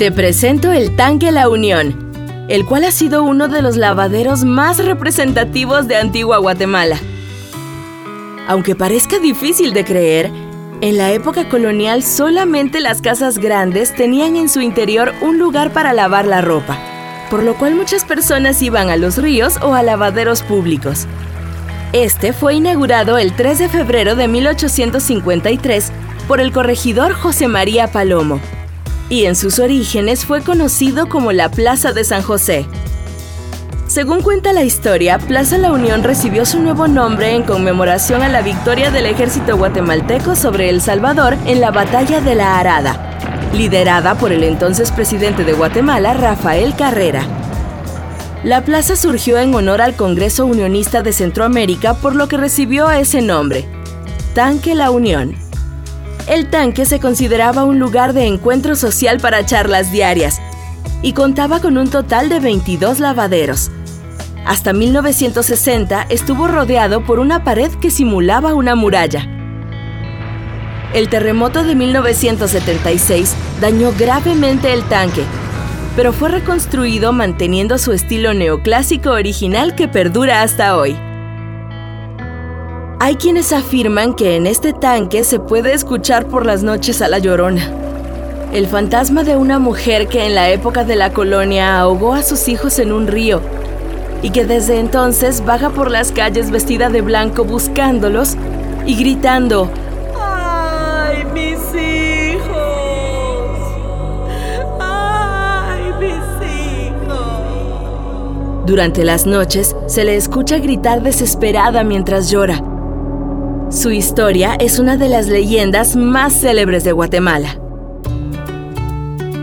Te presento el tanque La Unión, el cual ha sido uno de los lavaderos más representativos de Antigua Guatemala. Aunque parezca difícil de creer, en la época colonial solamente las casas grandes tenían en su interior un lugar para lavar la ropa, por lo cual muchas personas iban a los ríos o a lavaderos públicos. Este fue inaugurado el 3 de febrero de 1853 por el corregidor José María Palomo, y en sus orígenes fue conocido como la Plaza de San José. Según cuenta la historia, Plaza La Unión recibió su nuevo nombre en conmemoración a la victoria del ejército guatemalteco sobre El Salvador en la Batalla de la Arada, liderada por el entonces presidente de Guatemala, Rafael Carrera. La plaza surgió en honor al Congreso Unionista de Centroamérica, por lo que recibió ese nombre, Tanque La Unión. El tanque se consideraba un lugar de encuentro social para charlas diarias y contaba con un total de 22 lavaderos. Hasta 1960 estuvo rodeado por una pared que simulaba una muralla. El terremoto de 1976 dañó gravemente el tanque, pero fue reconstruido manteniendo su estilo neoclásico original que perdura hasta hoy. Hay quienes afirman que en este tanque se puede escuchar por las noches a la llorona, el fantasma de una mujer que en la época de la colonia ahogó a sus hijos en un río y que desde entonces vaga por las calles vestida de blanco buscándolos y gritando, ¡Ay, mis hijos! ¡Ay, mis hijos! Durante las noches se le escucha gritar desesperada mientras llora su historia es una de las leyendas más célebres de Guatemala.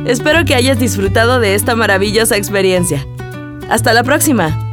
Espero que hayas disfrutado de esta maravillosa experiencia. Hasta la próxima.